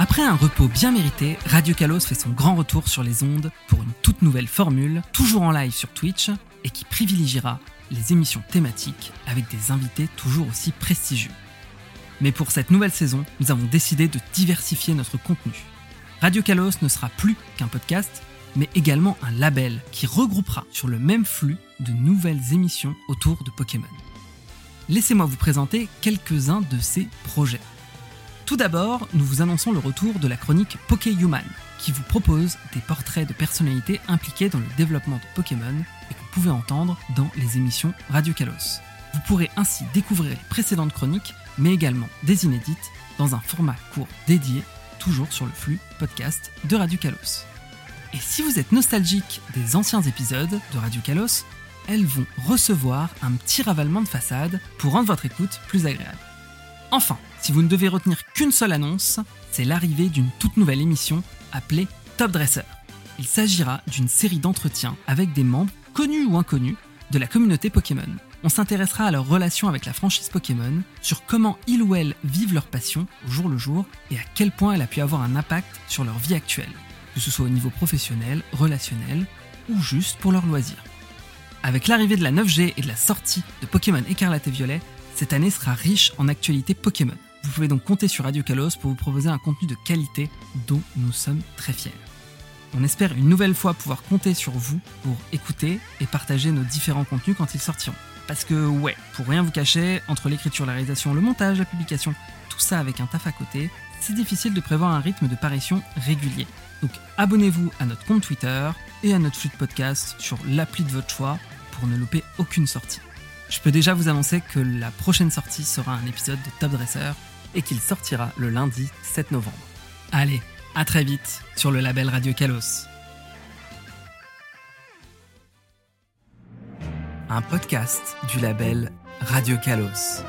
Après un repos bien mérité, Radio Kalos fait son grand retour sur les ondes pour une toute nouvelle formule, toujours en live sur Twitch, et qui privilégiera les émissions thématiques avec des invités toujours aussi prestigieux. Mais pour cette nouvelle saison, nous avons décidé de diversifier notre contenu. Radio Kalos ne sera plus qu'un podcast, mais également un label qui regroupera sur le même flux de nouvelles émissions autour de Pokémon. Laissez-moi vous présenter quelques-uns de ces projets. Tout d'abord, nous vous annonçons le retour de la chronique Pokéhuman, qui vous propose des portraits de personnalités impliquées dans le développement de Pokémon et que vous pouvez entendre dans les émissions Radio Kalos. Vous pourrez ainsi découvrir les précédentes chroniques, mais également des inédites, dans un format court dédié, toujours sur le flux podcast de Radio Kalos. Et si vous êtes nostalgique des anciens épisodes de Radio Kalos, elles vont recevoir un petit ravalement de façade pour rendre votre écoute plus agréable. Enfin, si vous ne devez retenir qu'une seule annonce, c'est l'arrivée d'une toute nouvelle émission appelée Top Dresser. Il s'agira d'une série d'entretiens avec des membres, connus ou inconnus, de la communauté Pokémon. On s'intéressera à leur relation avec la franchise Pokémon, sur comment ils ou elles vivent leur passion au jour le jour et à quel point elle a pu avoir un impact sur leur vie actuelle, que ce soit au niveau professionnel, relationnel ou juste pour leur loisir. Avec l'arrivée de la 9G et de la sortie de Pokémon Écarlate et Violet, cette année sera riche en actualités Pokémon. Vous pouvez donc compter sur Radio Kalos pour vous proposer un contenu de qualité dont nous sommes très fiers. On espère une nouvelle fois pouvoir compter sur vous pour écouter et partager nos différents contenus quand ils sortiront. Parce que ouais, pour rien vous cacher, entre l'écriture, la réalisation, le montage, la publication, tout ça avec un taf à côté, c'est difficile de prévoir un rythme de parution régulier. Donc abonnez-vous à notre compte Twitter et à notre flux de podcast sur l'appli de votre choix pour ne louper aucune sortie. Je peux déjà vous annoncer que la prochaine sortie sera un épisode de Top Dresser et qu'il sortira le lundi 7 novembre. Allez, à très vite sur le label Radio Kalos. Un podcast du label Radio Kalos.